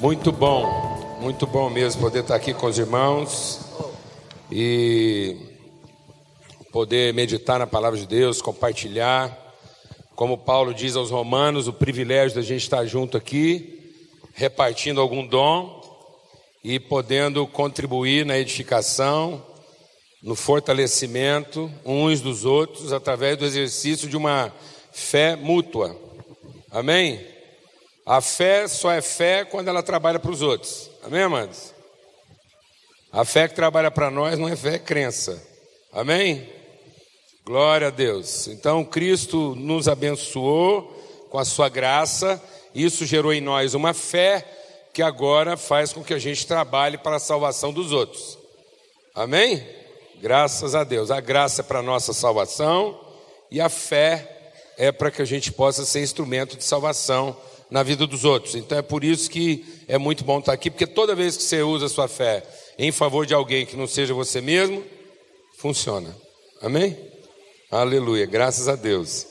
Muito bom, muito bom mesmo poder estar aqui com os irmãos e poder meditar na palavra de Deus, compartilhar. Como Paulo diz aos Romanos, o privilégio da gente estar junto aqui, repartindo algum dom e podendo contribuir na edificação, no fortalecimento uns dos outros através do exercício de uma fé mútua. Amém? A fé só é fé quando ela trabalha para os outros. Amém, amados? A fé que trabalha para nós não é fé, é crença. Amém? Glória a Deus. Então, Cristo nos abençoou com a sua graça, isso gerou em nós uma fé que agora faz com que a gente trabalhe para a salvação dos outros. Amém? Graças a Deus. A graça é para a nossa salvação e a fé é para que a gente possa ser instrumento de salvação na vida dos outros. Então é por isso que é muito bom estar aqui, porque toda vez que você usa a sua fé em favor de alguém que não seja você mesmo, funciona. Amém? Aleluia, graças a Deus.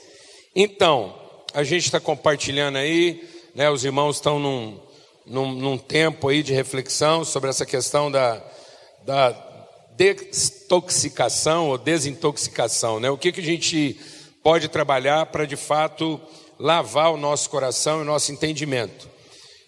Então, a gente está compartilhando aí, né, os irmãos estão num, num, num, tempo aí de reflexão sobre essa questão da, da desintoxicação ou desintoxicação, né? O que, que a gente pode trabalhar para de fato lavar o nosso coração e o nosso entendimento.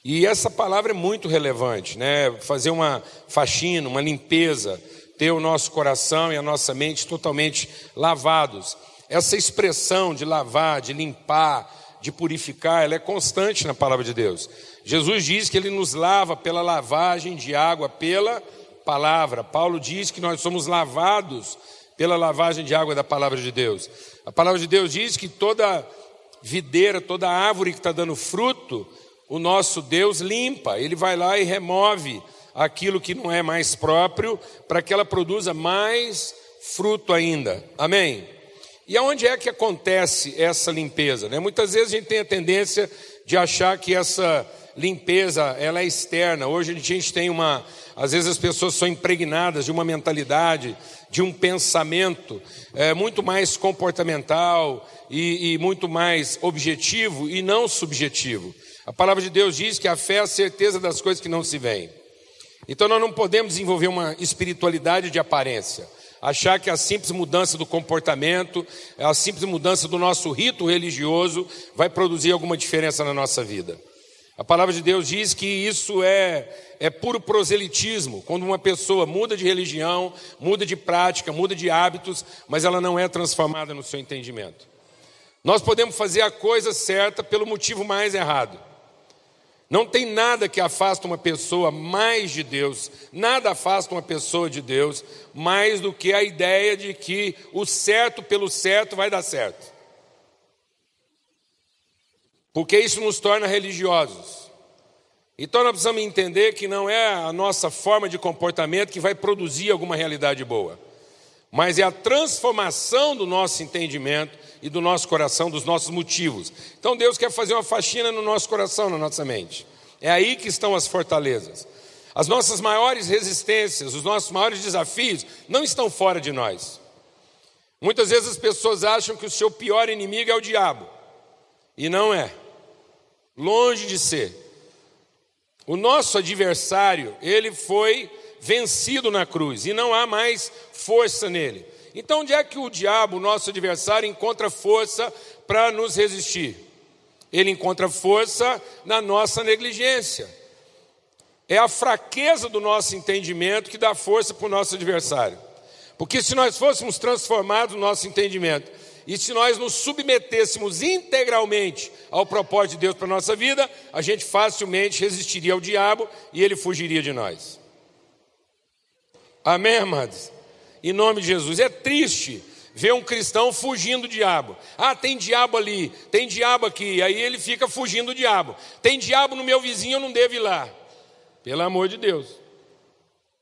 E essa palavra é muito relevante, né? Fazer uma faxina, uma limpeza, ter o nosso coração e a nossa mente totalmente lavados. Essa expressão de lavar, de limpar, de purificar, ela é constante na palavra de Deus. Jesus diz que ele nos lava pela lavagem de água pela palavra. Paulo diz que nós somos lavados pela lavagem de água da palavra de Deus. A palavra de Deus diz que toda videira, toda árvore que está dando fruto, o nosso Deus limpa, ele vai lá e remove aquilo que não é mais próprio, para que ela produza mais fruto ainda. Amém? E aonde é que acontece essa limpeza? Né? Muitas vezes a gente tem a tendência de achar que essa limpeza ela é externa. Hoje a gente tem uma, às vezes as pessoas são impregnadas de uma mentalidade, de um pensamento é, muito mais comportamental e, e muito mais objetivo e não subjetivo. A palavra de Deus diz que a fé é a certeza das coisas que não se veem. Então nós não podemos desenvolver uma espiritualidade de aparência. Achar que a simples mudança do comportamento, a simples mudança do nosso rito religioso vai produzir alguma diferença na nossa vida. A palavra de Deus diz que isso é, é puro proselitismo, quando uma pessoa muda de religião, muda de prática, muda de hábitos, mas ela não é transformada no seu entendimento. Nós podemos fazer a coisa certa pelo motivo mais errado. Não tem nada que afasta uma pessoa mais de Deus, nada afasta uma pessoa de Deus mais do que a ideia de que o certo pelo certo vai dar certo. Porque isso nos torna religiosos. Então nós precisamos entender que não é a nossa forma de comportamento que vai produzir alguma realidade boa, mas é a transformação do nosso entendimento e do nosso coração, dos nossos motivos. Então Deus quer fazer uma faxina no nosso coração, na nossa mente. É aí que estão as fortalezas. As nossas maiores resistências, os nossos maiores desafios não estão fora de nós. Muitas vezes as pessoas acham que o seu pior inimigo é o diabo, e não é. Longe de ser. O nosso adversário, ele foi vencido na cruz e não há mais força nele. Então, onde é que o diabo, nosso adversário, encontra força para nos resistir? Ele encontra força na nossa negligência. É a fraqueza do nosso entendimento que dá força para o nosso adversário. Porque se nós fôssemos transformados no nosso entendimento e se nós nos submetêssemos integralmente ao propósito de Deus para a nossa vida, a gente facilmente resistiria ao diabo e ele fugiria de nós. Amém, amados? Em nome de Jesus. É triste ver um cristão fugindo do diabo. Ah, tem diabo ali, tem diabo aqui. Aí ele fica fugindo do diabo. Tem diabo no meu vizinho, eu não devo ir lá. Pelo amor de Deus.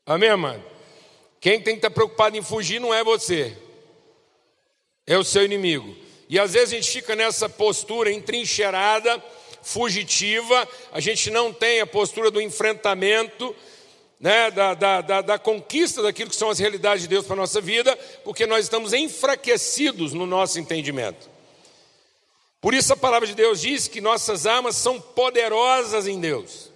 Amém, amado? Quem tem que estar preocupado em fugir não é você é o seu inimigo. E às vezes a gente fica nessa postura entrincheirada, fugitiva, a gente não tem a postura do enfrentamento, né, da, da, da, da, conquista daquilo que são as realidades de Deus para a nossa vida, porque nós estamos enfraquecidos no nosso entendimento. Por isso a palavra de Deus diz que nossas armas são poderosas em Deus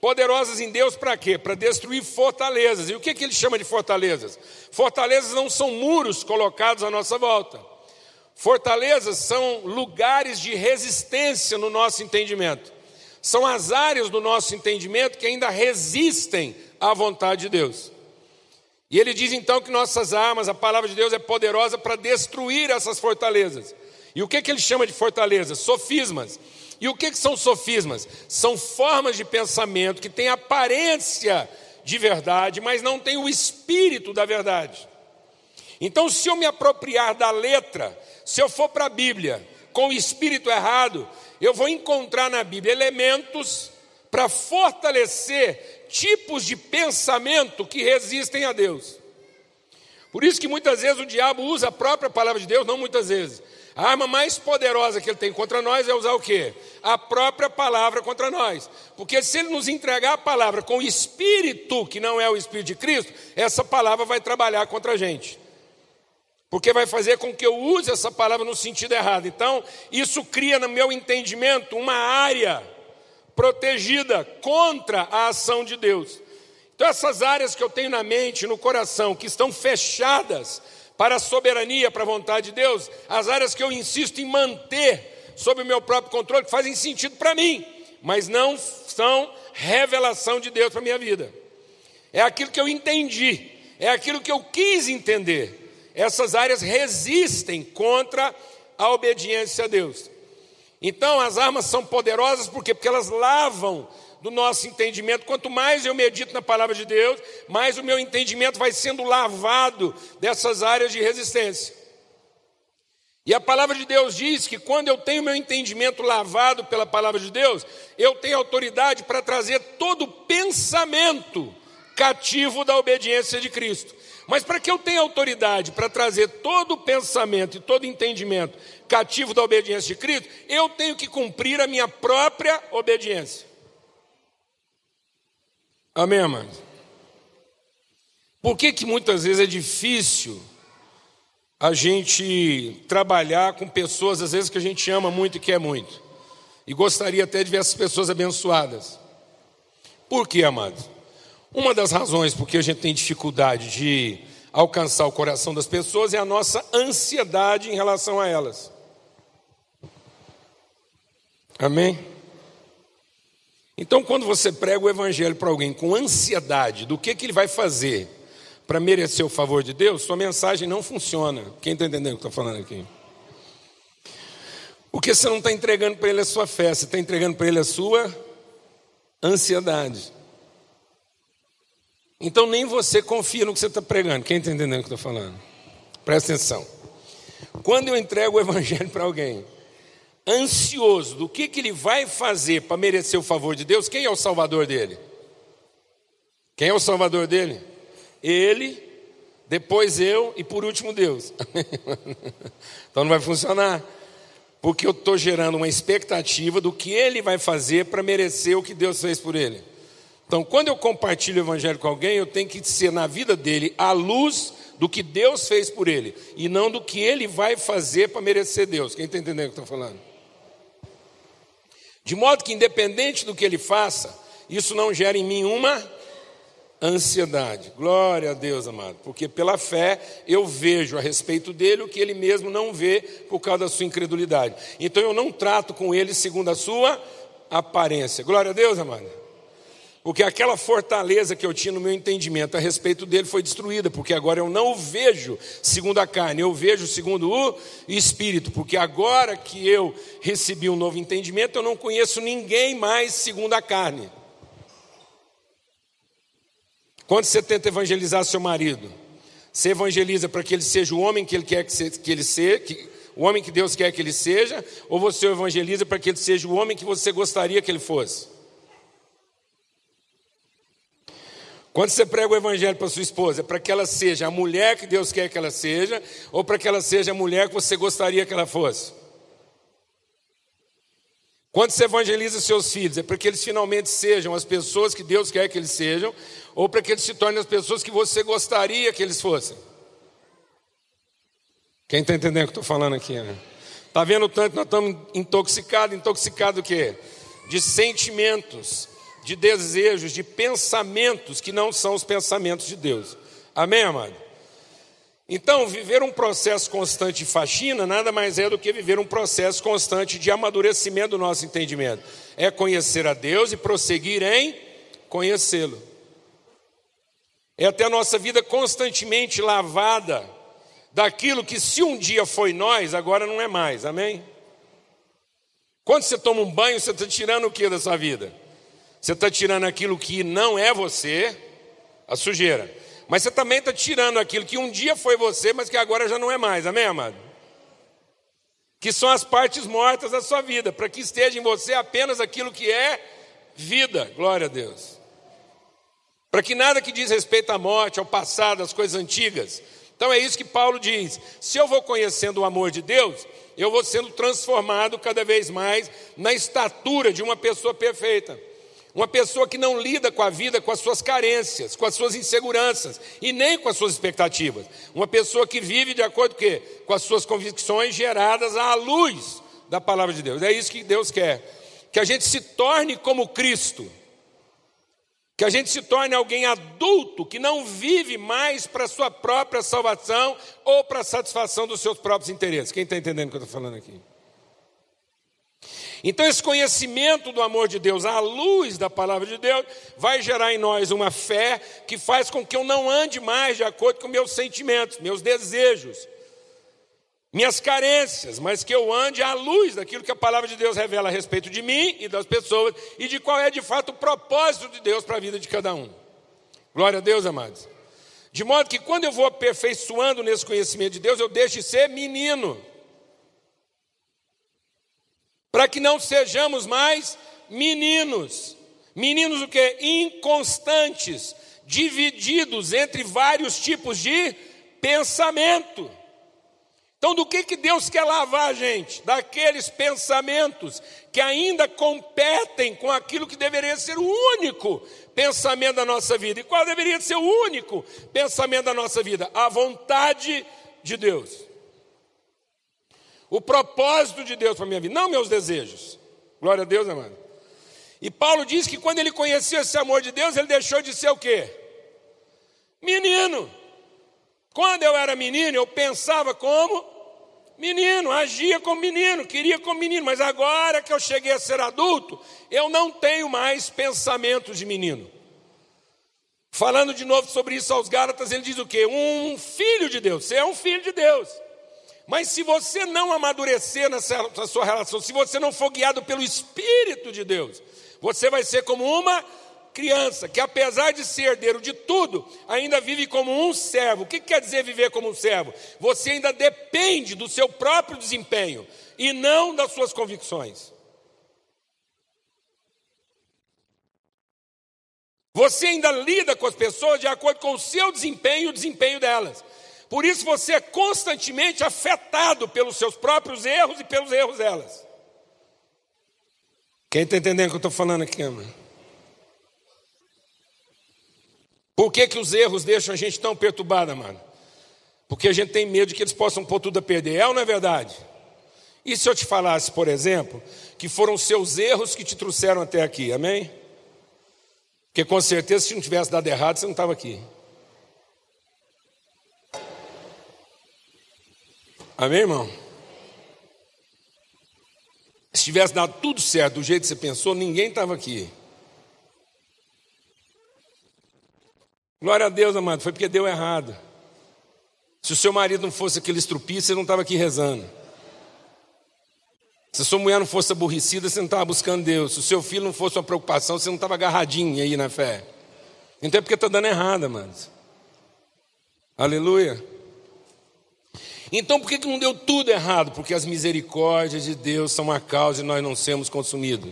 Poderosas em Deus para quê? Para destruir fortalezas. E o que, que ele chama de fortalezas? Fortalezas não são muros colocados à nossa volta. Fortalezas são lugares de resistência no nosso entendimento. São as áreas do nosso entendimento que ainda resistem à vontade de Deus. E ele diz então que nossas armas, a palavra de Deus é poderosa para destruir essas fortalezas. E o que, que ele chama de fortalezas? Sofismas. E o que, que são sofismas? São formas de pensamento que têm aparência de verdade, mas não têm o espírito da verdade. Então, se eu me apropriar da letra, se eu for para a Bíblia com o espírito errado, eu vou encontrar na Bíblia elementos para fortalecer tipos de pensamento que resistem a Deus. Por isso que muitas vezes o diabo usa a própria palavra de Deus, não muitas vezes. A arma mais poderosa que ele tem contra nós é usar o quê? A própria palavra contra nós. Porque se ele nos entregar a palavra com o espírito, que não é o espírito de Cristo, essa palavra vai trabalhar contra a gente. Porque vai fazer com que eu use essa palavra no sentido errado. Então, isso cria no meu entendimento uma área protegida contra a ação de Deus. Então, essas áreas que eu tenho na mente, no coração, que estão fechadas para a soberania, para a vontade de Deus, as áreas que eu insisto em manter sob o meu próprio controle, que fazem sentido para mim, mas não são revelação de Deus para a minha vida. É aquilo que eu entendi, é aquilo que eu quis entender. Essas áreas resistem contra a obediência a Deus. Então, as armas são poderosas por quê? Porque elas lavam do nosso entendimento. Quanto mais eu medito na palavra de Deus, mais o meu entendimento vai sendo lavado dessas áreas de resistência. E a palavra de Deus diz que quando eu tenho meu entendimento lavado pela palavra de Deus, eu tenho autoridade para trazer todo pensamento cativo da obediência de Cristo. Mas para que eu tenha autoridade para trazer todo pensamento e todo entendimento cativo da obediência de Cristo, eu tenho que cumprir a minha própria obediência. Amém, amados? Por que, que muitas vezes é difícil a gente trabalhar com pessoas, às vezes, que a gente ama muito e quer muito? E gostaria até de ver essas pessoas abençoadas. Por quê, amados? Uma das razões por que a gente tem dificuldade de alcançar o coração das pessoas é a nossa ansiedade em relação a elas. Amém? Então, quando você prega o evangelho para alguém com ansiedade do que, que ele vai fazer para merecer o favor de Deus, sua mensagem não funciona. Quem está entendendo o que estou falando aqui? Porque você não está entregando para ele a sua fé, você está entregando para ele a sua ansiedade. Então nem você confia no que você está pregando. Quem está entendendo o que estou falando? Presta atenção. Quando eu entrego o evangelho para alguém, ansioso do que, que ele vai fazer para merecer o favor de Deus, quem é o salvador dele? Quem é o salvador dele? Ele, depois eu e por último Deus. então não vai funcionar. Porque eu estou gerando uma expectativa do que ele vai fazer para merecer o que Deus fez por ele. Então, quando eu compartilho o evangelho com alguém, eu tenho que ser na vida dele a luz do que Deus fez por ele e não do que ele vai fazer para merecer Deus. Quem está entendendo o que eu estou falando? De modo que, independente do que ele faça, isso não gera em mim uma ansiedade. Glória a Deus, amado, porque pela fé eu vejo a respeito dele o que ele mesmo não vê por causa da sua incredulidade. Então eu não trato com ele segundo a sua aparência. Glória a Deus, amado. Porque aquela fortaleza que eu tinha no meu entendimento a respeito dele foi destruída, porque agora eu não o vejo segundo a carne, eu vejo segundo o espírito, porque agora que eu recebi um novo entendimento, eu não conheço ninguém mais segundo a carne. Quando você tenta evangelizar seu marido, você evangeliza para que ele seja o homem que ele quer que ele seja, que, o homem que Deus quer que ele seja, ou você o evangeliza para que ele seja o homem que você gostaria que ele fosse? Quando você prega o evangelho para sua esposa, é para que ela seja a mulher que Deus quer que ela seja, ou para que ela seja a mulher que você gostaria que ela fosse? Quando você evangeliza seus filhos, é para que eles finalmente sejam as pessoas que Deus quer que eles sejam, ou para que eles se tornem as pessoas que você gostaria que eles fossem? Quem está entendendo o que estou falando aqui? Né? Está vendo tanto que nós estamos intoxicados? Intoxicados o quê? De sentimentos de desejos, de pensamentos que não são os pensamentos de Deus. Amém, amado? Então, viver um processo constante de faxina nada mais é do que viver um processo constante de amadurecimento do nosso entendimento. É conhecer a Deus e prosseguir em conhecê-lo. É ter a nossa vida constantemente lavada daquilo que, se um dia foi nós, agora não é mais. Amém? Quando você toma um banho, você está tirando o que da sua vida? Você está tirando aquilo que não é você, a sujeira. Mas você também está tirando aquilo que um dia foi você, mas que agora já não é mais. Amém, amado? Que são as partes mortas da sua vida, para que esteja em você apenas aquilo que é vida. Glória a Deus. Para que nada que diz respeito à morte, ao passado, às coisas antigas. Então é isso que Paulo diz. Se eu vou conhecendo o amor de Deus, eu vou sendo transformado cada vez mais na estatura de uma pessoa perfeita. Uma pessoa que não lida com a vida com as suas carências, com as suas inseguranças e nem com as suas expectativas. Uma pessoa que vive de acordo com, quê? com as suas convicções geradas à luz da palavra de Deus. É isso que Deus quer. Que a gente se torne como Cristo. Que a gente se torne alguém adulto que não vive mais para a sua própria salvação ou para a satisfação dos seus próprios interesses. Quem está entendendo o que eu estou falando aqui? Então, esse conhecimento do amor de Deus, à luz da palavra de Deus, vai gerar em nós uma fé que faz com que eu não ande mais de acordo com meus sentimentos, meus desejos, minhas carências, mas que eu ande à luz daquilo que a palavra de Deus revela a respeito de mim e das pessoas e de qual é de fato o propósito de Deus para a vida de cada um. Glória a Deus, amados. De modo que quando eu vou aperfeiçoando nesse conhecimento de Deus, eu deixo de ser menino para que não sejamos mais meninos. Meninos o que? Inconstantes, divididos entre vários tipos de pensamento. Então, do que, que Deus quer lavar a gente? Daqueles pensamentos que ainda competem com aquilo que deveria ser o único pensamento da nossa vida. E qual deveria ser o único pensamento da nossa vida? A vontade de Deus. O propósito de Deus para a minha vida, não meus desejos. Glória a Deus, amado. E Paulo diz que quando ele conheceu esse amor de Deus, ele deixou de ser o quê? Menino. Quando eu era menino, eu pensava como menino, agia como menino, queria como menino, mas agora que eu cheguei a ser adulto, eu não tenho mais pensamentos de menino. Falando de novo sobre isso aos Gálatas, ele diz o quê? Um filho de Deus. Você é um filho de Deus. Mas se você não amadurecer nessa sua relação, se você não for guiado pelo Espírito de Deus, você vai ser como uma criança que, apesar de ser herdeiro de tudo, ainda vive como um servo. O que quer dizer viver como um servo? Você ainda depende do seu próprio desempenho e não das suas convicções. Você ainda lida com as pessoas de acordo com o seu desempenho e o desempenho delas. Por isso você é constantemente afetado pelos seus próprios erros e pelos erros delas. Quem está entendendo o que eu estou falando aqui, mano? Por que, que os erros deixam a gente tão perturbada, mano? Porque a gente tem medo de que eles possam pôr tudo a perder. É ou não é verdade? E se eu te falasse, por exemplo, que foram seus erros que te trouxeram até aqui, amém? Porque com certeza, se não tivesse dado errado, você não estava aqui. Amém, irmão? Se tivesse dado tudo certo do jeito que você pensou, ninguém estava aqui. Glória a Deus, amado, foi porque deu errado. Se o seu marido não fosse aquele estrupício, você não estava aqui rezando. Se a sua mulher não fosse aborrecida, você não estava buscando Deus. Se o seu filho não fosse uma preocupação, você não estava agarradinho aí na fé. Então é porque está dando errado, amados. Aleluia. Então por que não deu tudo errado? Porque as misericórdias de Deus são a causa e nós não sermos consumidos.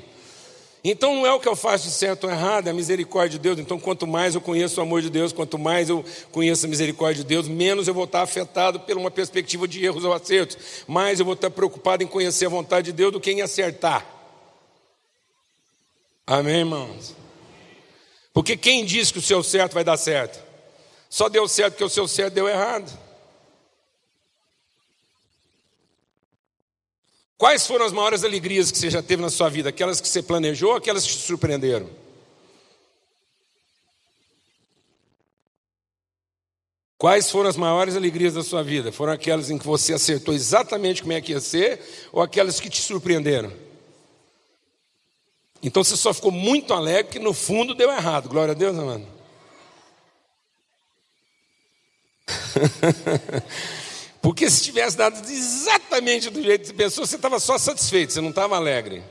Então não é o que eu faço de certo ou errado, é a misericórdia de Deus. Então quanto mais eu conheço o amor de Deus, quanto mais eu conheço a misericórdia de Deus, menos eu vou estar afetado por uma perspectiva de erros ou acertos. Mais eu vou estar preocupado em conhecer a vontade de Deus do que em acertar. Amém, irmãos? Porque quem diz que o seu certo vai dar certo? Só deu certo porque o seu certo deu errado. Quais foram as maiores alegrias que você já teve na sua vida? Aquelas que você planejou ou aquelas que te surpreenderam? Quais foram as maiores alegrias da sua vida? Foram aquelas em que você acertou exatamente como é que ia ser ou aquelas que te surpreenderam? Então você só ficou muito alegre que no fundo deu errado. Glória a Deus, amado. Porque se tivesse dado exatamente do jeito que você pensou, você estava só satisfeito, você não estava alegre.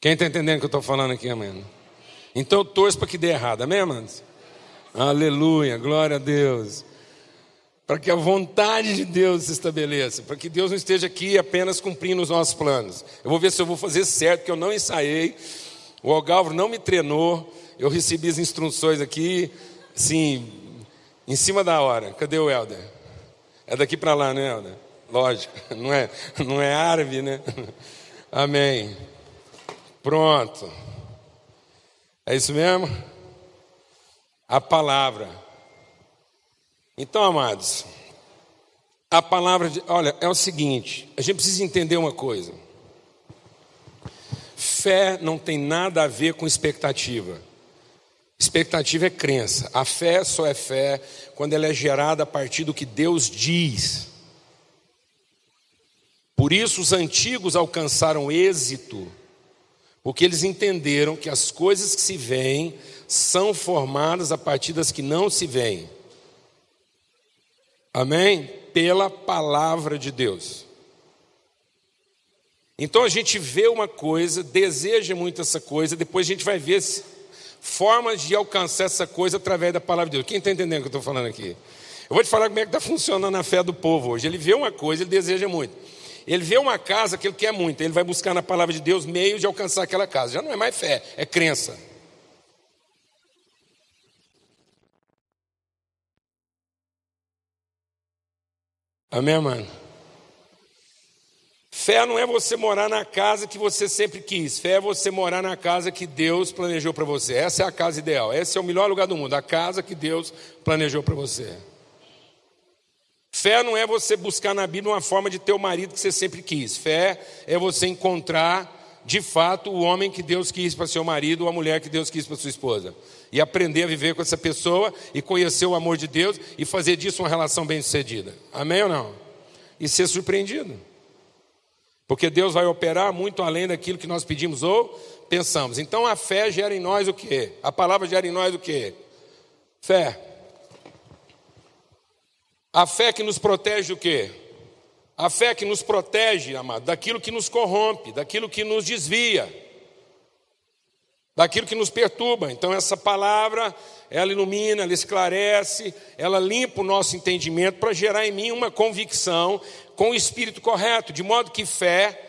Quem está entendendo o que eu estou falando aqui, amém? Então eu torço para que dê errado, amém, amados? Aleluia, glória a Deus. Para que a vontade de Deus se estabeleça, para que Deus não esteja aqui apenas cumprindo os nossos planos. Eu vou ver se eu vou fazer certo, que eu não ensaiei, o Algalvo não me treinou, eu recebi as instruções aqui, sim, em cima da hora. Cadê o Helder? É daqui para lá, né? Lógico, não é, não é árabe, né? Amém. Pronto. É isso mesmo? a palavra. Então, amados, a palavra de, olha, é o seguinte, a gente precisa entender uma coisa. Fé não tem nada a ver com expectativa. Expectativa é crença. A fé só é fé quando ela é gerada a partir do que Deus diz. Por isso os antigos alcançaram êxito, porque eles entenderam que as coisas que se veem são formadas a partir das que não se veem. Amém? Pela palavra de Deus. Então a gente vê uma coisa, deseja muito essa coisa, depois a gente vai ver formas de alcançar essa coisa através da palavra de Deus. Quem está entendendo o que eu estou falando aqui? Eu vou te falar como é que está funcionando a fé do povo hoje. Ele vê uma coisa, ele deseja muito. Ele vê uma casa que ele quer muito, ele vai buscar na palavra de Deus meios de alcançar aquela casa. Já não é mais fé, é crença. Amém, mano? Fé não é você morar na casa que você sempre quis. Fé é você morar na casa que Deus planejou para você. Essa é a casa ideal. Esse é o melhor lugar do mundo. A casa que Deus planejou para você. Fé não é você buscar na Bíblia uma forma de ter o marido que você sempre quis. Fé é você encontrar de fato o homem que Deus quis para seu marido ou a mulher que Deus quis para sua esposa. E aprender a viver com essa pessoa e conhecer o amor de Deus e fazer disso uma relação bem-sucedida. Amém ou não? E ser surpreendido. Porque Deus vai operar muito além daquilo que nós pedimos ou pensamos. Então a fé gera em nós o quê? A palavra gera em nós o quê? Fé. A fé que nos protege o quê? A fé que nos protege, amado, daquilo que nos corrompe, daquilo que nos desvia, daquilo que nos perturba. Então, essa palavra, ela ilumina, ela esclarece, ela limpa o nosso entendimento para gerar em mim uma convicção com o espírito correto, de modo que fé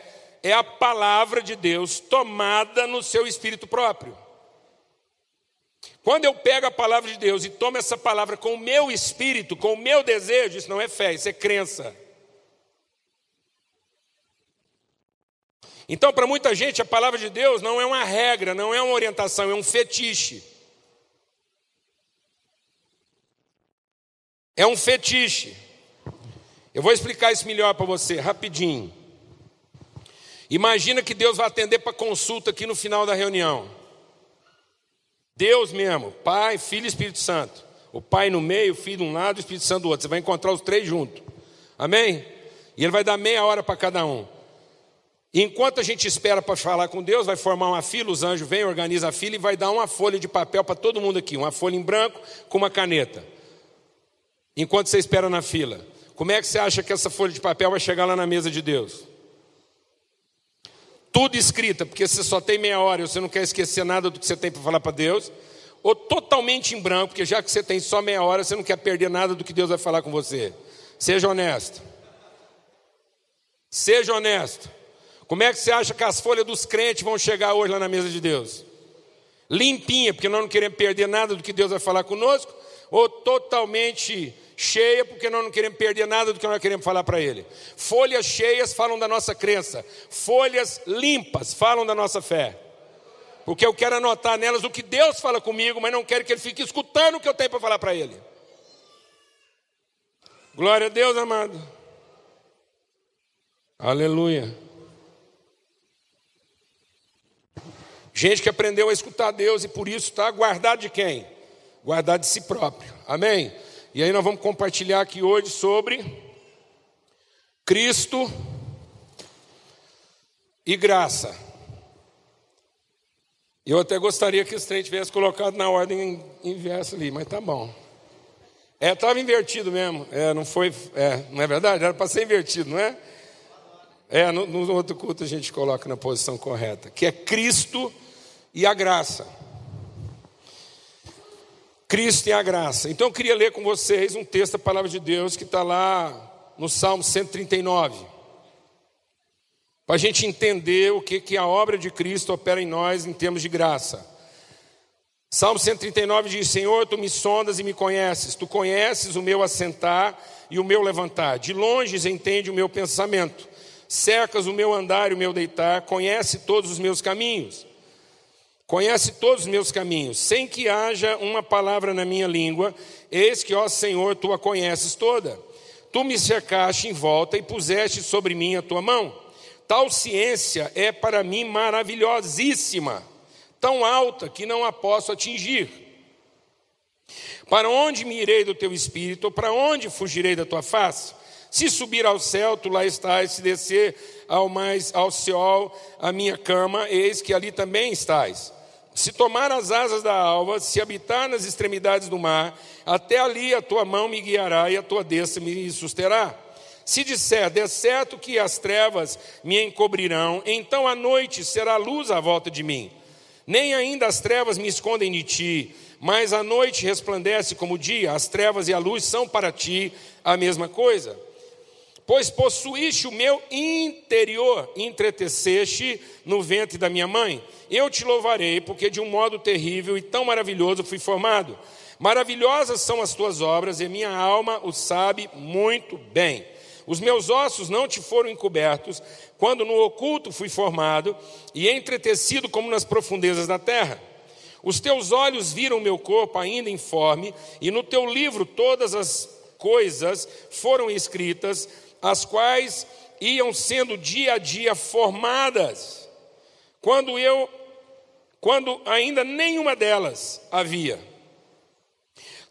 é a palavra de Deus tomada no seu espírito próprio. Quando eu pego a palavra de Deus e tomo essa palavra com o meu espírito, com o meu desejo, isso não é fé, isso é crença. Então, para muita gente, a palavra de Deus não é uma regra, não é uma orientação, é um fetiche. É um fetiche. Eu vou explicar isso melhor para você, rapidinho. Imagina que Deus vai atender para consulta aqui no final da reunião. Deus mesmo, Pai, Filho e Espírito Santo. O Pai no meio, o Filho de um lado o Espírito Santo do outro. Você vai encontrar os três juntos. Amém? E ele vai dar meia hora para cada um. Enquanto a gente espera para falar com Deus, vai formar uma fila, os anjos vêm, organiza a fila e vai dar uma folha de papel para todo mundo aqui, uma folha em branco com uma caneta. Enquanto você espera na fila. Como é que você acha que essa folha de papel vai chegar lá na mesa de Deus? Tudo escrita, porque você só tem meia hora e você não quer esquecer nada do que você tem para falar para Deus. Ou totalmente em branco, porque já que você tem só meia hora, você não quer perder nada do que Deus vai falar com você. Seja honesto. Seja honesto. Como é que você acha que as folhas dos crentes vão chegar hoje lá na mesa de Deus? Limpinha, porque nós não queremos perder nada do que Deus vai falar conosco, ou totalmente cheia, porque nós não queremos perder nada do que nós queremos falar para Ele. Folhas cheias falam da nossa crença, folhas limpas falam da nossa fé. Porque eu quero anotar nelas o que Deus fala comigo, mas não quero que Ele fique escutando o que eu tenho para falar para Ele. Glória a Deus, amado. Aleluia. Gente que aprendeu a escutar Deus e por isso está guardado de quem? Guardado de si próprio. Amém? E aí nós vamos compartilhar aqui hoje sobre Cristo e graça. Eu até gostaria que esse trem tivesse colocado na ordem inversa ali, mas tá bom. É, estava invertido mesmo. É, não foi. É, não é verdade? Era para ser invertido, não é? É, no, no outro culto a gente coloca na posição correta, que é Cristo e a graça. Cristo e a graça. Então eu queria ler com vocês um texto da palavra de Deus que está lá no Salmo 139. Para a gente entender o que, que a obra de Cristo opera em nós em termos de graça. Salmo 139 diz: Senhor, tu me sondas e me conheces, tu conheces o meu assentar e o meu levantar, de longe entende o meu pensamento, cercas o meu andar e o meu deitar, conhece todos os meus caminhos. Conhece todos os meus caminhos, sem que haja uma palavra na minha língua, eis que, ó Senhor, tu a conheces toda. Tu me cercaste em volta e puseste sobre mim a tua mão. Tal ciência é para mim maravilhosíssima, tão alta que não a posso atingir. Para onde me irei do teu espírito? Para onde fugirei da tua face? Se subir ao céu, tu lá estás, se descer ao mais ao céu, a minha cama, eis que ali também estás. Se tomar as asas da alva, se habitar nas extremidades do mar, até ali a tua mão me guiará e a tua destra me susterá. Se disser, de certo que as trevas me encobrirão, então a noite será luz à volta de mim. Nem ainda as trevas me escondem de ti, mas a noite resplandece como o dia, as trevas e a luz são para ti a mesma coisa pois possuíste o meu interior, entreteceste no ventre da minha mãe. Eu te louvarei, porque de um modo terrível e tão maravilhoso fui formado. Maravilhosas são as tuas obras, e minha alma o sabe muito bem. Os meus ossos não te foram encobertos, quando no oculto fui formado e entretecido como nas profundezas da terra. Os teus olhos viram meu corpo ainda informe, e no teu livro todas as coisas foram escritas as quais iam sendo dia a dia formadas, quando eu, quando ainda nenhuma delas havia.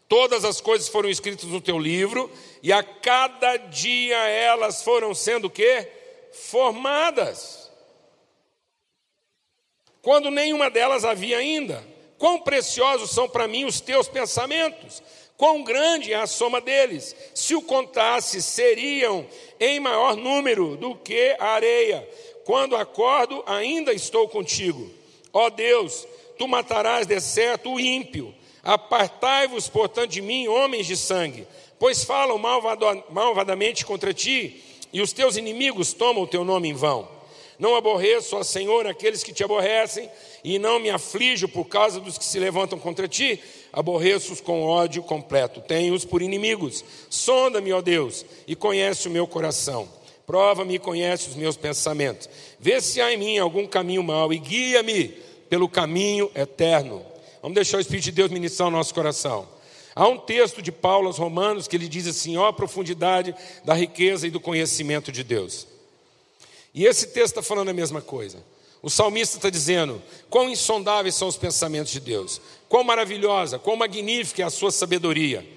Todas as coisas foram escritas no teu livro, e a cada dia elas foram sendo que formadas. Quando nenhuma delas havia ainda. Quão preciosos são para mim os teus pensamentos, Quão grande é a soma deles? Se o contasse, seriam em maior número do que a areia. Quando acordo, ainda estou contigo. Ó Deus, tu matarás de certo o ímpio. Apartai-vos, portanto, de mim, homens de sangue, pois falam malvadamente contra ti, e os teus inimigos tomam o teu nome em vão. Não aborreço, ó Senhor, aqueles que te aborrecem, e não me aflijo por causa dos que se levantam contra ti, aborreço-os com ódio completo, tenho-os por inimigos. Sonda-me, ó Deus, e conhece o meu coração. Prova-me e conhece os meus pensamentos. Vê se há em mim algum caminho mau e guia-me pelo caminho eterno. Vamos deixar o Espírito de Deus ministrar o nosso coração. Há um texto de Paulo aos Romanos que ele diz assim: ó profundidade da riqueza e do conhecimento de Deus. E esse texto está falando a mesma coisa. O salmista está dizendo: quão insondáveis são os pensamentos de Deus, quão maravilhosa, quão magnífica é a sua sabedoria.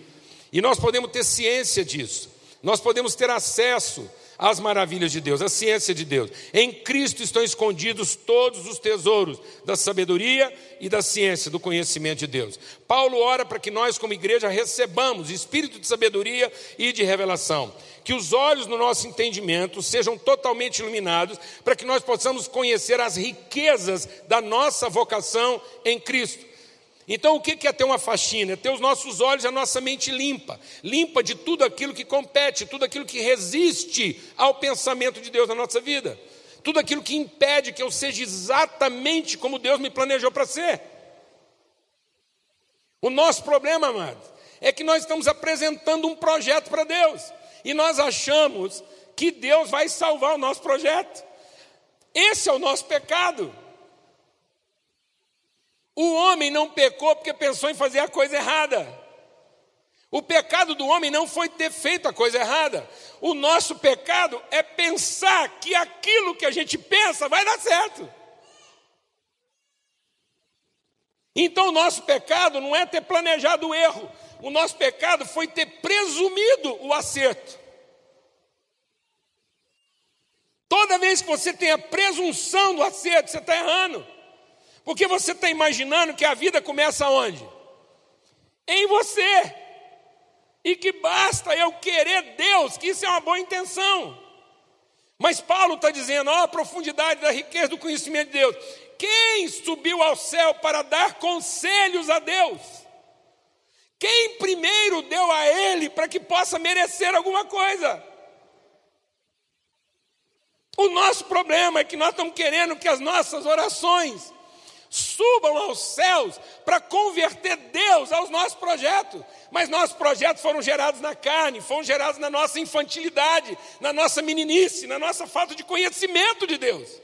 E nós podemos ter ciência disso, nós podemos ter acesso às maravilhas de Deus, à ciência de Deus. Em Cristo estão escondidos todos os tesouros da sabedoria e da ciência, do conhecimento de Deus. Paulo ora para que nós, como igreja, recebamos espírito de sabedoria e de revelação que os olhos no nosso entendimento sejam totalmente iluminados, para que nós possamos conhecer as riquezas da nossa vocação em Cristo. Então, o que é ter uma faxina? É ter os nossos olhos e a nossa mente limpa limpa de tudo aquilo que compete, tudo aquilo que resiste ao pensamento de Deus na nossa vida, tudo aquilo que impede que eu seja exatamente como Deus me planejou para ser. O nosso problema, amado, é que nós estamos apresentando um projeto para Deus e nós achamos que Deus vai salvar o nosso projeto. Esse é o nosso pecado. O homem não pecou porque pensou em fazer a coisa errada. O pecado do homem não foi ter feito a coisa errada. O nosso pecado é pensar que aquilo que a gente pensa vai dar certo. Então, o nosso pecado não é ter planejado o erro. o nosso pecado foi ter presumido o acerto. Toda vez que você tem a presunção do acerto, você está errando. Porque você está imaginando que a vida começa onde? Em você. E que basta eu querer Deus, que isso é uma boa intenção. Mas Paulo está dizendo, ó, a profundidade da riqueza do conhecimento de Deus. Quem subiu ao céu para dar conselhos a Deus? Quem primeiro deu a Ele para que possa merecer alguma coisa? O nosso problema é que nós estamos querendo que as nossas orações subam aos céus para converter Deus aos nossos projetos. Mas nossos projetos foram gerados na carne, foram gerados na nossa infantilidade, na nossa meninice, na nossa falta de conhecimento de Deus.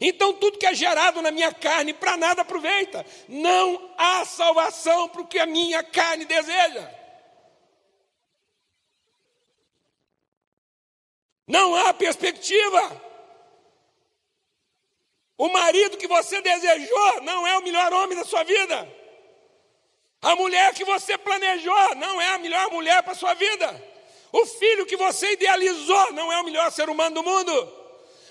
Então, tudo que é gerado na minha carne para nada aproveita. Não há salvação para o que a minha carne deseja. Não há perspectiva. O marido que você desejou não é o melhor homem da sua vida. A mulher que você planejou não é a melhor mulher para a sua vida. O filho que você idealizou não é o melhor ser humano do mundo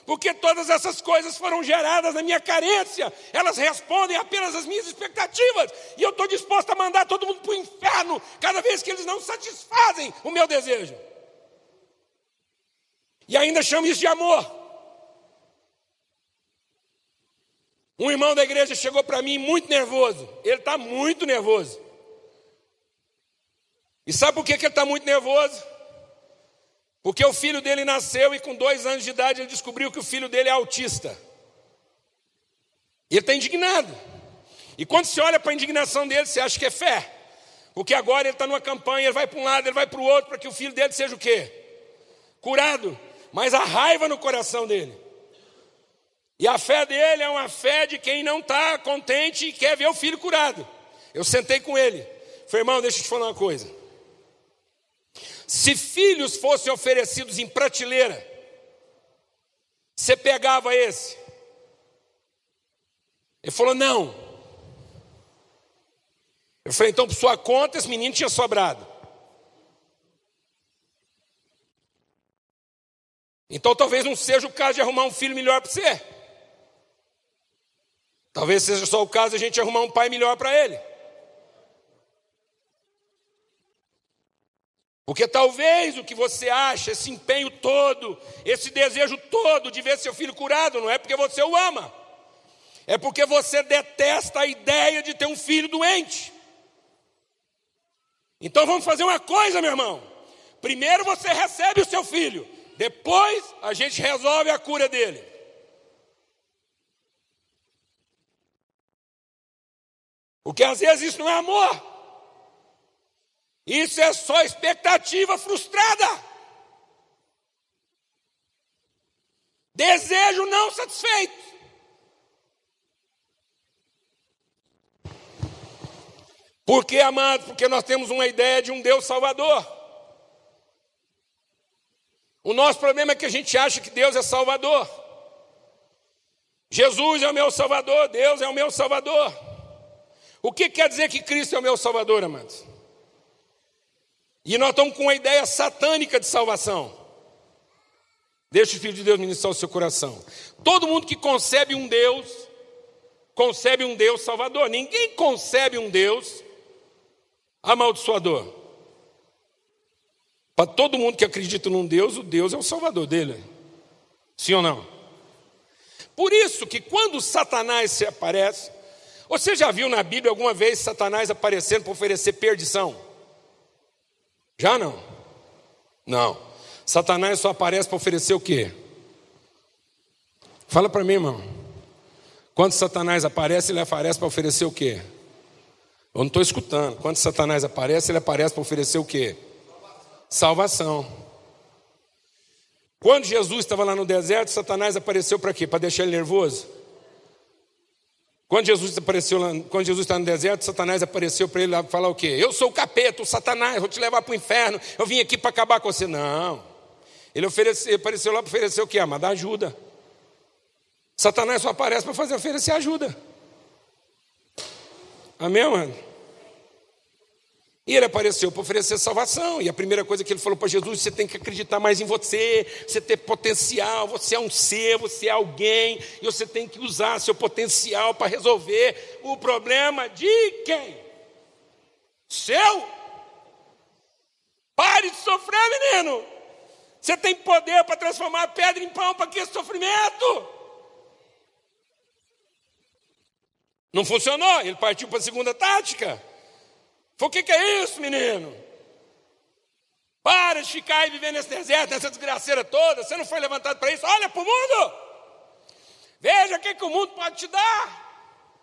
porque todas essas coisas foram geradas na minha carência, elas respondem apenas às minhas expectativas, e eu estou disposto a mandar todo mundo para o inferno cada vez que eles não satisfazem o meu desejo. E ainda chamo isso de amor. Um irmão da igreja chegou para mim muito nervoso, ele está muito nervoso. E sabe por que, que ele está muito nervoso? Porque o filho dele nasceu e com dois anos de idade ele descobriu que o filho dele é autista. E ele está indignado. E quando você olha para a indignação dele, você acha que é fé. Porque agora ele está numa campanha, ele vai para um lado, ele vai para o outro, para que o filho dele seja o quê? Curado. Mas a raiva no coração dele. E a fé dele é uma fé de quem não está contente e quer ver o filho curado. Eu sentei com ele. Falei, irmão, deixa eu te falar uma coisa. Se filhos fossem oferecidos em prateleira, você pegava esse? Ele falou: não. Eu falei: então, por sua conta, esse menino tinha sobrado. Então, talvez não seja o caso de arrumar um filho melhor para você. Talvez seja só o caso de a gente arrumar um pai melhor para ele. Porque talvez o que você acha, esse empenho todo, esse desejo todo de ver seu filho curado, não é porque você o ama, é porque você detesta a ideia de ter um filho doente. Então vamos fazer uma coisa, meu irmão. Primeiro você recebe o seu filho, depois a gente resolve a cura dele. Porque às vezes isso não é amor. Isso é só expectativa frustrada. Desejo não satisfeito. Por que, amados? Porque nós temos uma ideia de um Deus Salvador. O nosso problema é que a gente acha que Deus é Salvador. Jesus é o meu Salvador, Deus é o meu Salvador. O que quer dizer que Cristo é o meu Salvador, amados? E nós estamos com uma ideia satânica de salvação. Deixa o Filho de Deus ministrar o seu coração. Todo mundo que concebe um Deus, concebe um Deus salvador. Ninguém concebe um Deus amaldiçoador. Para todo mundo que acredita num Deus, o Deus é o salvador dele. Sim ou não? Por isso que quando Satanás se aparece, você já viu na Bíblia alguma vez Satanás aparecendo para oferecer perdição? Já não? Não. Satanás só aparece para oferecer o quê? Fala para mim, irmão. Quando Satanás aparece, ele aparece para oferecer o quê? Eu não estou escutando. Quando Satanás aparece, ele aparece para oferecer o quê? Salvação. Quando Jesus estava lá no deserto, Satanás apareceu para quê? Para deixar ele nervoso? Quando Jesus apareceu quando Jesus está no deserto, Satanás apareceu para ele lá falar o quê? Eu sou o capeta, o Satanás, vou te levar para o inferno, eu vim aqui para acabar com você. Não. Ele ofereceu, apareceu lá para oferecer o quê? Ah, dar ajuda. Satanás só aparece para fazer oferecer ajuda. Amém, mano? E ele apareceu para oferecer salvação. E a primeira coisa que ele falou para Jesus: você tem que acreditar mais em você, você tem potencial, você é um ser, você é alguém, e você tem que usar seu potencial para resolver o problema de quem? Seu. Pare de sofrer, menino. Você tem poder para transformar pedra em pão para que esse sofrimento? Não funcionou, ele partiu para a segunda tática. Foi o que, que é isso, menino? Para de ficar e viver nesse deserto, nessa desgraceira toda. Você não foi levantado para isso. Olha para o mundo. Veja o que, que o mundo pode te dar.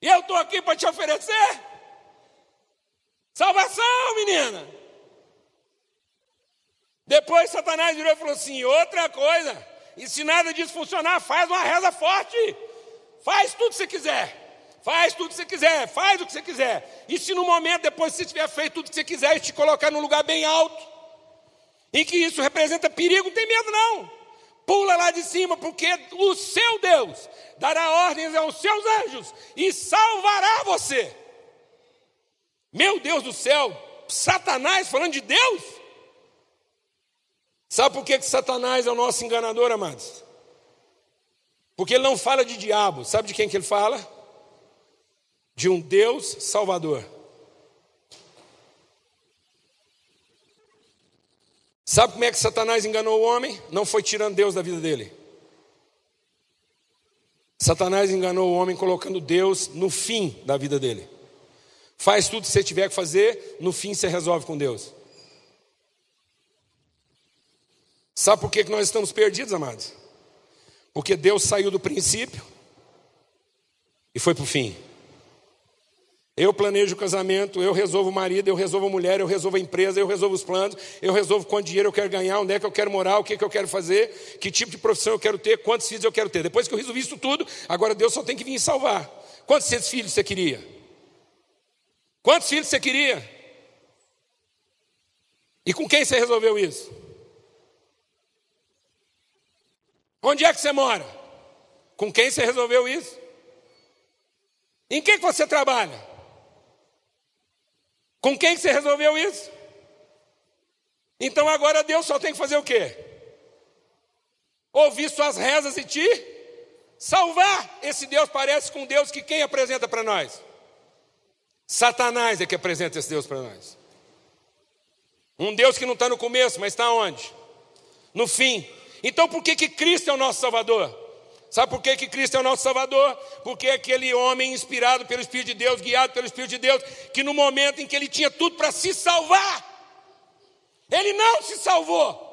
E eu estou aqui para te oferecer salvação, menina. Depois Satanás virou e falou assim: outra coisa, e se nada disso funcionar, faz uma reza forte. Faz tudo que você quiser. Faz tudo que você quiser, faz o que você quiser. E se no momento, depois que você tiver feito tudo que você quiser, te colocar num lugar bem alto, em que isso representa perigo, não tem medo não. Pula lá de cima, porque o seu Deus dará ordens aos seus anjos e salvará você. Meu Deus do céu, Satanás falando de Deus? Sabe por que, que Satanás é o nosso enganador, amados? Porque ele não fala de diabo, sabe de quem que ele fala? De um Deus Salvador. Sabe como é que Satanás enganou o homem? Não foi tirando Deus da vida dele. Satanás enganou o homem colocando Deus no fim da vida dele. Faz tudo que você tiver que fazer, no fim você resolve com Deus. Sabe por que nós estamos perdidos, amados? Porque Deus saiu do princípio e foi para o fim. Eu planejo o casamento, eu resolvo o marido, eu resolvo a mulher, eu resolvo a empresa, eu resolvo os planos, eu resolvo quanto dinheiro eu quero ganhar, onde é que eu quero morar, o que, é que eu quero fazer, que tipo de profissão eu quero ter, quantos filhos eu quero ter. Depois que eu resolvi isso tudo, agora Deus só tem que vir salvar. Quantos filhos você queria? Quantos filhos você queria? E com quem você resolveu isso? Onde é que você mora? Com quem você resolveu isso? Em que, que você trabalha? Com quem você resolveu isso? Então agora Deus só tem que fazer o quê? Ouvir suas rezas e te salvar. Esse Deus parece com Deus que quem apresenta para nós? Satanás é que apresenta esse Deus para nós. Um Deus que não está no começo, mas está onde? No fim. Então por que, que Cristo é o nosso Salvador? Sabe por que, que Cristo é o nosso Salvador? Porque é aquele homem inspirado pelo Espírito de Deus, guiado pelo Espírito de Deus, que no momento em que ele tinha tudo para se salvar, ele não se salvou.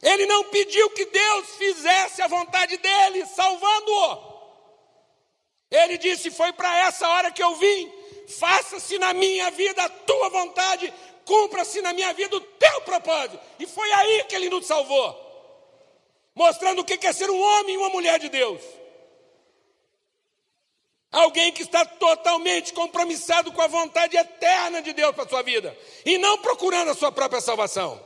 Ele não pediu que Deus fizesse a vontade dele, salvando-o. Ele disse: Foi para essa hora que eu vim, faça-se na minha vida a tua vontade, cumpra-se na minha vida o teu propósito. E foi aí que ele nos salvou mostrando o que é ser um homem e uma mulher de Deus. Alguém que está totalmente compromissado com a vontade eterna de Deus para a sua vida e não procurando a sua própria salvação.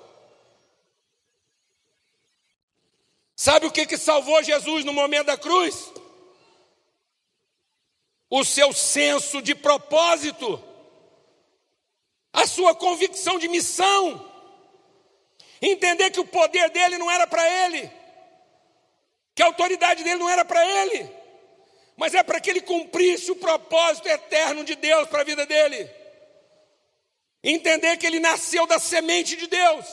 Sabe o que, que salvou Jesus no momento da cruz? O seu senso de propósito, a sua convicção de missão, entender que o poder dele não era para ele, que a autoridade dele não era para ele, mas é para que ele cumprisse o propósito eterno de Deus para a vida dele. Entender que ele nasceu da semente de Deus,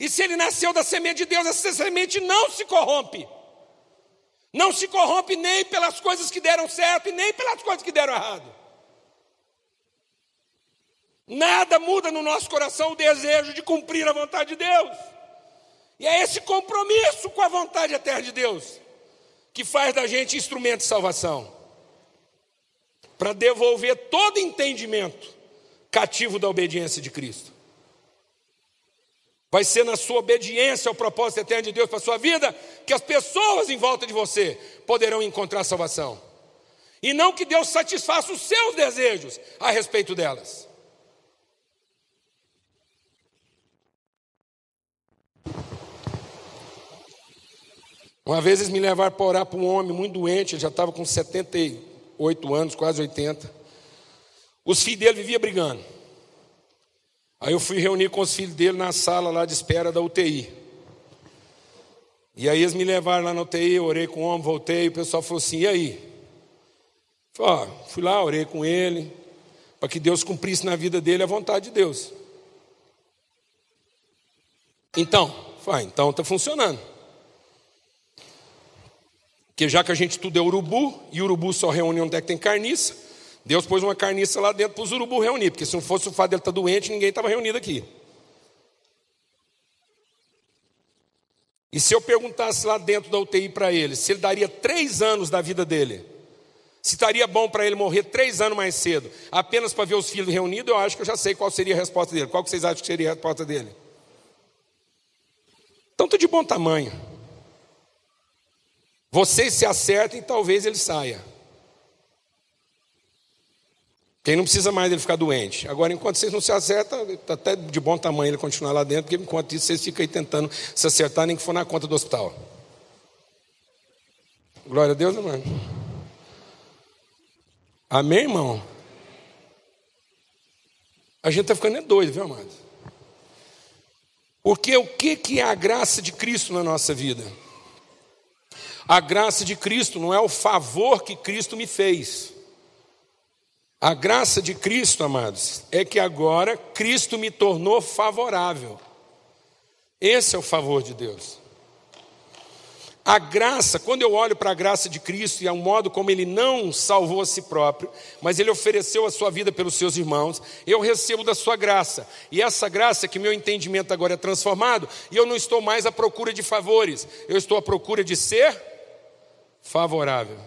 e se ele nasceu da semente de Deus, essa semente não se corrompe. Não se corrompe nem pelas coisas que deram certo e nem pelas coisas que deram errado. Nada muda no nosso coração o desejo de cumprir a vontade de Deus. E é esse compromisso com a vontade eterna de Deus que faz da gente instrumento de salvação para devolver todo entendimento cativo da obediência de Cristo. Vai ser na sua obediência ao propósito eterno de Deus para a sua vida que as pessoas em volta de você poderão encontrar salvação. E não que Deus satisfaça os seus desejos a respeito delas. Uma vez eles me levaram para orar para um homem muito doente, ele já estava com 78 anos, quase 80. Os filhos dele viviam brigando. Aí eu fui reunir com os filhos dele na sala lá de espera da UTI. E aí eles me levaram lá na UTI, eu orei com o homem, voltei, o pessoal falou assim, e aí? Falei, ó, fui lá, orei com ele, para que Deus cumprisse na vida dele a vontade de Deus. Então, falei, então está funcionando. Porque já que a gente tudo é urubu, e urubu só reúne onde é que tem carniça, Deus pôs uma carniça lá dentro para os urubu reunir, porque se não fosse o fato dele estar tá doente, ninguém estava reunido aqui. E se eu perguntasse lá dentro da UTI para ele, se ele daria três anos da vida dele, se estaria bom para ele morrer três anos mais cedo, apenas para ver os filhos reunidos, eu acho que eu já sei qual seria a resposta dele. Qual que vocês acham que seria a resposta dele? Então estou de bom tamanho. Vocês se acertem e talvez ele saia. Quem não precisa mais dele ficar doente. Agora, enquanto vocês não se acertam, está até de bom tamanho ele continuar lá dentro, porque enquanto isso vocês ficam aí tentando se acertar, nem que for na conta do hospital. Glória a Deus, irmão. Amém, irmão? A gente está ficando é doido, viu, amado? Porque o que, que é a graça de Cristo na nossa vida? A graça de Cristo não é o favor que Cristo me fez. A graça de Cristo, amados, é que agora Cristo me tornou favorável. Esse é o favor de Deus. A graça, quando eu olho para a graça de Cristo e ao modo como Ele não salvou a si próprio, mas Ele ofereceu a sua vida pelos seus irmãos, eu recebo da sua graça. E essa graça que meu entendimento agora é transformado, e eu não estou mais à procura de favores, eu estou à procura de ser favorável.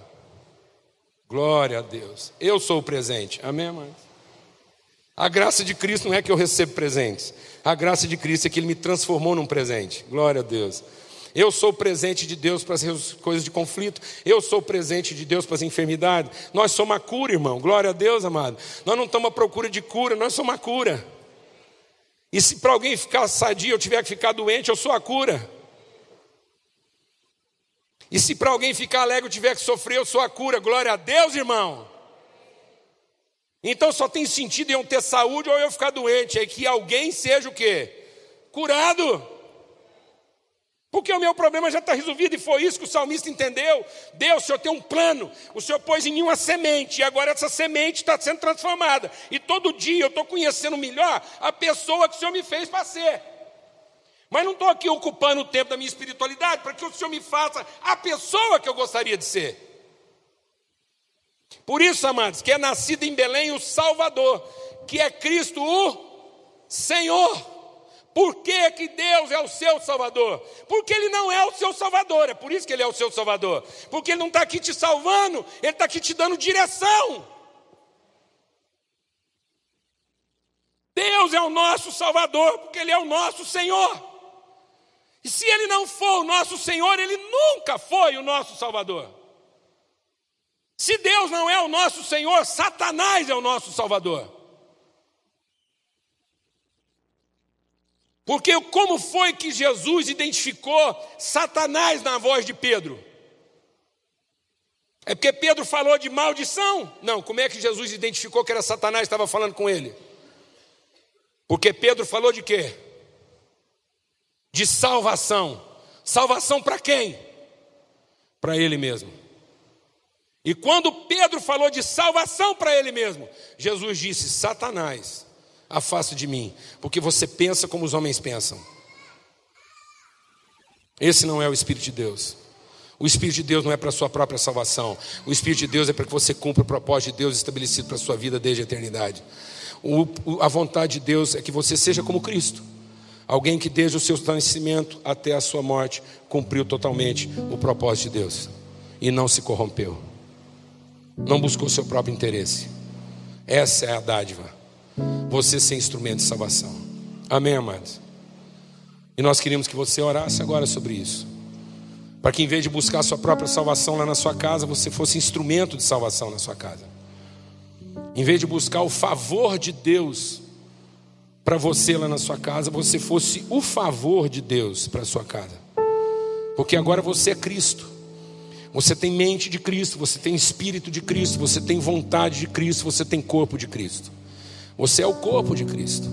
Glória a Deus. Eu sou o presente. Amém, mãe? A graça de Cristo não é que eu recebo presentes. A graça de Cristo é que Ele me transformou num presente. Glória a Deus. Eu sou o presente de Deus para as coisas de conflito. Eu sou o presente de Deus para as enfermidades. Nós somos a cura, irmão. Glória a Deus, amado. Nós não estamos à procura de cura, nós somos a cura. E se para alguém ficar sadio, eu tiver que ficar doente, eu sou a cura. E se para alguém ficar alegre tiver que sofrer, eu sou a cura. Glória a Deus, irmão. Então só tem sentido eu ter saúde ou eu ficar doente, é que alguém seja o quê? Curado. Porque o meu problema já está resolvido e foi isso que o salmista entendeu. Deus, o Senhor tem um plano, o Senhor pôs em mim uma semente, e agora essa semente está sendo transformada. E todo dia eu estou conhecendo melhor a pessoa que o Senhor me fez para ser. Mas não estou aqui ocupando o tempo da minha espiritualidade para que o Senhor me faça a pessoa que eu gostaria de ser. Por isso, amados, que é nascido em Belém o Salvador, que é Cristo o Senhor. Por que, que Deus é o seu Salvador? Porque Ele não é o seu Salvador, é por isso que Ele é o seu Salvador. Porque Ele não está aqui te salvando, Ele está aqui te dando direção. Deus é o nosso Salvador, porque Ele é o nosso Senhor. E se ele não for o nosso Senhor, ele nunca foi o nosso Salvador. Se Deus não é o nosso Senhor, Satanás é o nosso Salvador. Porque como foi que Jesus identificou Satanás na voz de Pedro? É porque Pedro falou de maldição? Não, como é que Jesus identificou que era Satanás que estava falando com ele? Porque Pedro falou de quê? De salvação. Salvação para quem? Para ele mesmo. E quando Pedro falou de salvação para ele mesmo, Jesus disse: Satanás, afasta de mim, porque você pensa como os homens pensam. Esse não é o Espírito de Deus. O Espírito de Deus não é para a sua própria salvação. O Espírito de Deus é para que você cumpra o propósito de Deus estabelecido para a sua vida desde a eternidade. O, a vontade de Deus é que você seja como Cristo. Alguém que desde o seu nascimento até a sua morte cumpriu totalmente o propósito de Deus e não se corrompeu. Não buscou seu próprio interesse. Essa é a dádiva. Você ser instrumento de salvação. Amém, amados? E nós queríamos que você orasse agora sobre isso. Para que em vez de buscar sua própria salvação lá na sua casa, você fosse instrumento de salvação na sua casa. Em vez de buscar o favor de Deus para você lá na sua casa, você fosse o favor de Deus para sua casa. Porque agora você é Cristo. Você tem mente de Cristo, você tem espírito de Cristo, você tem vontade de Cristo, você tem corpo de Cristo. Você é o corpo de Cristo.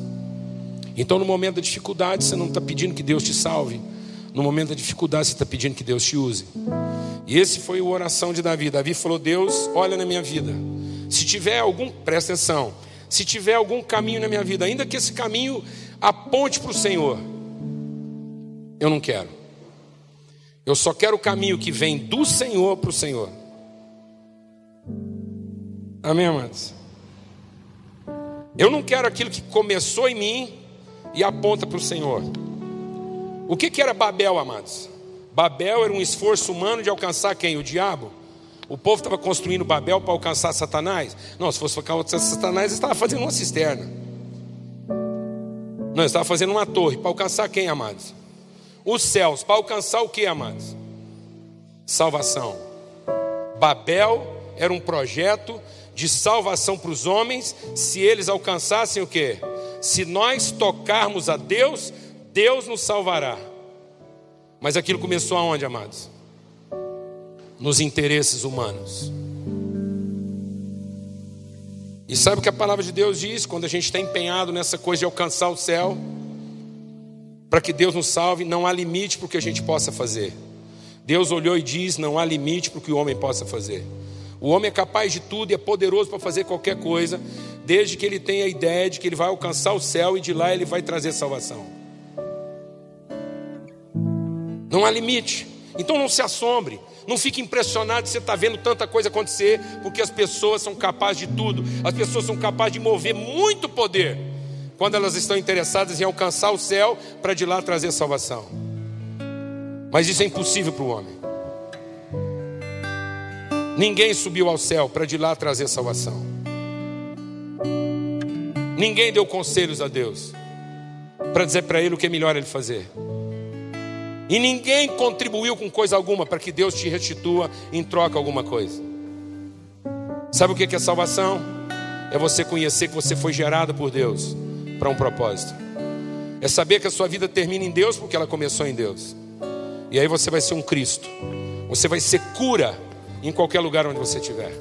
Então, no momento da dificuldade, você não está pedindo que Deus te salve. No momento da dificuldade, você está pedindo que Deus te use. E esse foi a oração de Davi. Davi falou: Deus, olha na minha vida. Se tiver algum, presta atenção. Se tiver algum caminho na minha vida, ainda que esse caminho aponte para o Senhor, eu não quero. Eu só quero o caminho que vem do Senhor para o Senhor. Amém, amados? Eu não quero aquilo que começou em mim e aponta para o Senhor. O que, que era Babel, amados? Babel era um esforço humano de alcançar quem? O diabo? O povo estava construindo Babel para alcançar Satanás? Não, se fosse alcançar Satanás, estava fazendo uma cisterna. Não, estava fazendo uma torre para alcançar quem, amados? os céus, para alcançar o que, amados? Salvação. Babel era um projeto de salvação para os homens, se eles alcançassem o que? Se nós tocarmos a Deus, Deus nos salvará. Mas aquilo começou aonde, amados? Nos interesses humanos. E sabe o que a palavra de Deus diz quando a gente está empenhado nessa coisa de alcançar o céu? Para que Deus nos salve, não há limite para o que a gente possa fazer. Deus olhou e diz: não há limite para o que o homem possa fazer. O homem é capaz de tudo e é poderoso para fazer qualquer coisa, desde que ele tenha a ideia de que ele vai alcançar o céu e de lá ele vai trazer salvação. Não há limite. Então não se assombre, não fique impressionado de você estar vendo tanta coisa acontecer, porque as pessoas são capazes de tudo, as pessoas são capazes de mover muito poder quando elas estão interessadas em alcançar o céu para de lá trazer salvação. Mas isso é impossível para o homem. Ninguém subiu ao céu para de lá trazer salvação. Ninguém deu conselhos a Deus para dizer para ele o que é melhor ele fazer. E ninguém contribuiu com coisa alguma para que Deus te restitua em troca alguma coisa. Sabe o que é salvação? É você conhecer que você foi gerado por Deus para um propósito. É saber que a sua vida termina em Deus porque ela começou em Deus. E aí você vai ser um Cristo. Você vai ser cura em qualquer lugar onde você estiver.